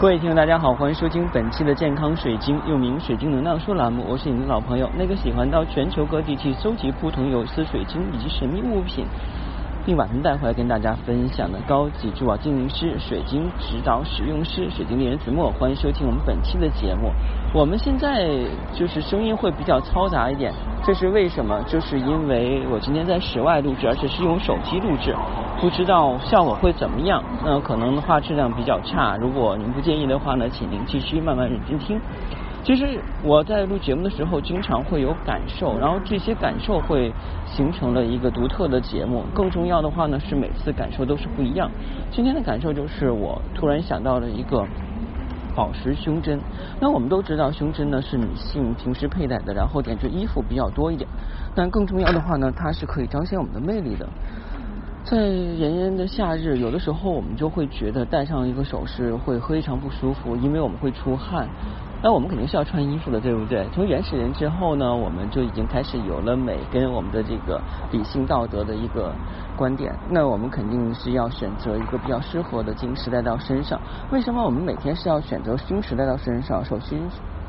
各位听众，大家好，欢迎收听本期的健康水晶，又名水晶能量说栏目。我是你的老朋友，那个喜欢到全球各地去搜集不同有色水晶以及神秘物品，并把他们带回来跟大家分享的高级珠宝鉴定师、水晶指导使用师、水晶猎人子墨。欢迎收听我们本期的节目。我们现在就是声音会比较嘈杂一点，这是为什么？就是因为我今天在室外录制，而且是用手机录制。不知道效果会怎么样？那可能的话质量比较差。如果您不介意的话呢，请您继续慢慢认真听。其实我在录节目的时候，经常会有感受，然后这些感受会形成了一个独特的节目。更重要的话呢，是每次感受都是不一样。今天的感受就是我突然想到了一个宝石胸针。那我们都知道，胸针呢是女性平时佩戴的，然后点缀衣服比较多一点。但更重要的话呢，它是可以彰显我们的魅力的。在炎炎的夏日，有的时候我们就会觉得戴上一个首饰会非常不舒服，因为我们会出汗。那我们肯定是要穿衣服的，对不对？从原始人之后呢，我们就已经开始有了美跟我们的这个理性道德的一个观点。那我们肯定是要选择一个比较适合的金石戴到身上。为什么我们每天是要选择金石戴到身上？首先，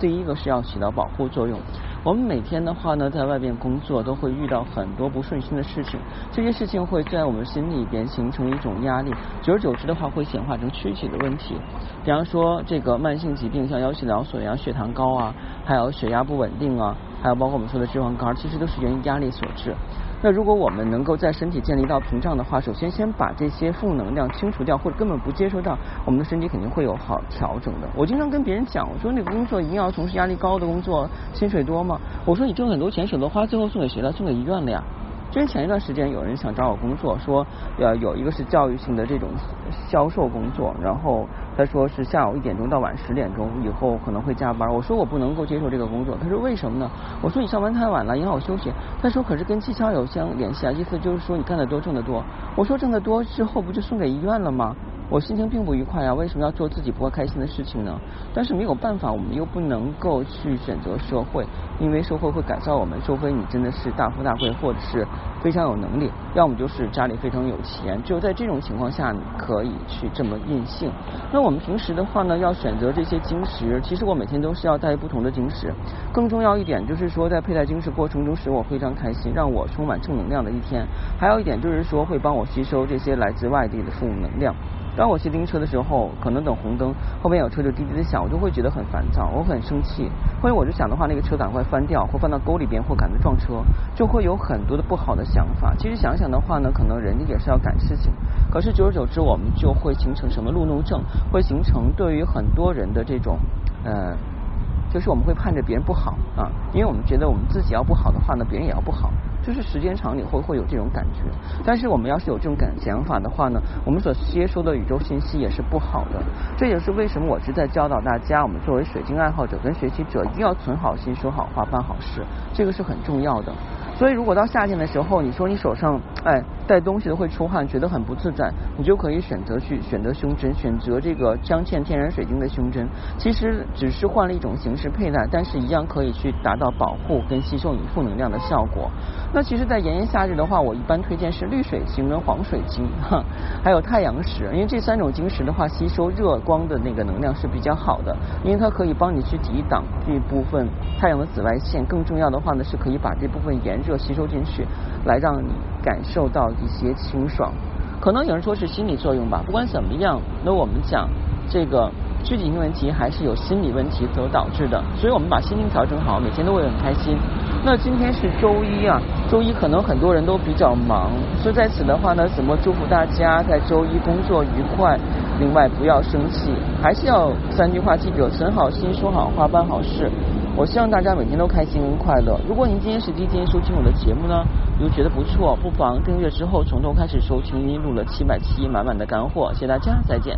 第一个是要起到保护作用。我们每天的话呢，在外边工作都会遇到很多不顺心的事情，这些事情会在我们心里边形成一种压力，久而久之的话会显化成躯体的问题。比方说这个慢性疾病，像腰肌劳损呀、血糖高啊，还有血压不稳定啊，还有包括我们说的脂肪肝，其实都是源于压力所致。那如果我们能够在身体建立一道屏障的话，首先先把这些负能量清除掉，或者根本不接收到，我们的身体肯定会有好调整的。我经常跟别人讲，我说你工作一定要从事压力高的工作，薪水多吗？我说你挣很多钱舍得花，最后送给谁了？送给医院了呀。之前前一段时间有人想找我工作，说呃有一个是教育性的这种销售工作，然后他说是下午一点钟到晚十点钟，以后可能会加班。我说我不能够接受这个工作，他说为什么呢？我说你上班太晚了，影响我休息。他说可是跟绩效有相联系啊，意思就是说你干得多挣得多。我说挣得多之后不就送给医院了吗？我心情并不愉快啊，为什么要做自己不会开心的事情呢？但是没有办法，我们又不能够去选择社会，因为社会会改造我们，除非你真的是大富大贵，或者是非常有能力，要么就是家里非常有钱，只有在这种情况下，你可以去这么任性。那我们平时的话呢，要选择这些晶石，其实我每天都是要带不同的晶石。更重要一点就是说，在佩戴晶石过程中使我非常开心，让我充满正能量的一天。还有一点就是说，会帮我吸收这些来自外地的负能量。当我骑自行车的时候，可能等红灯，后面有车就滴滴的响，我就会觉得很烦躁，我很生气。或者我就想的话，那个车赶快翻掉，或翻到沟里边，或赶着撞车，就会有很多的不好的想法。其实想想的话呢，可能人家也是要赶事情，可是久而久之，我们就会形成什么路怒症，会形成对于很多人的这种呃，就是我们会盼着别人不好啊，因为我们觉得我们自己要不好的话呢，别人也要不好。就是时间长，你会会有这种感觉。但是我们要是有这种感想法的话呢，我们所接收的宇宙信息也是不好的。这也是为什么我是在教导大家，我们作为水晶爱好者跟学习者，一定要存好心、说好话、办好事，这个是很重要的。所以，如果到夏天的时候，你说你手上哎带东西的会出汗，觉得很不自在，你就可以选择去选择胸针，选择这个镶嵌天然水晶的胸针。其实只是换了一种形式佩戴，但是一样可以去达到保护跟吸收你负能量的效果。那其实，在炎炎夏日的话，我一般推荐是绿水晶跟黄水晶，哈，还有太阳石，因为这三种晶石的话，吸收热光的那个能量是比较好的，因为它可以帮你去抵挡这部分太阳的紫外线。更重要的话呢，是可以把这部分炎热。吸收进去，来让你感受到一些清爽。可能有人说是心理作用吧。不管怎么样，那我们讲这个具体性问题还是有心理问题所导致的。所以我们把心情调整好，每天都会很开心。那今天是周一啊，周一可能很多人都比较忙，所以在此的话呢，怎么祝福大家在周一工作愉快？另外不要生气，还是要三句话记住：存好心，说好话，办好事。我希望大家每天都开心快乐。如果您今天是第一天收听我的节目呢，又觉得不错，不妨订阅之后从头开始收听。您录了七百期满满的干货，谢谢大家，再见。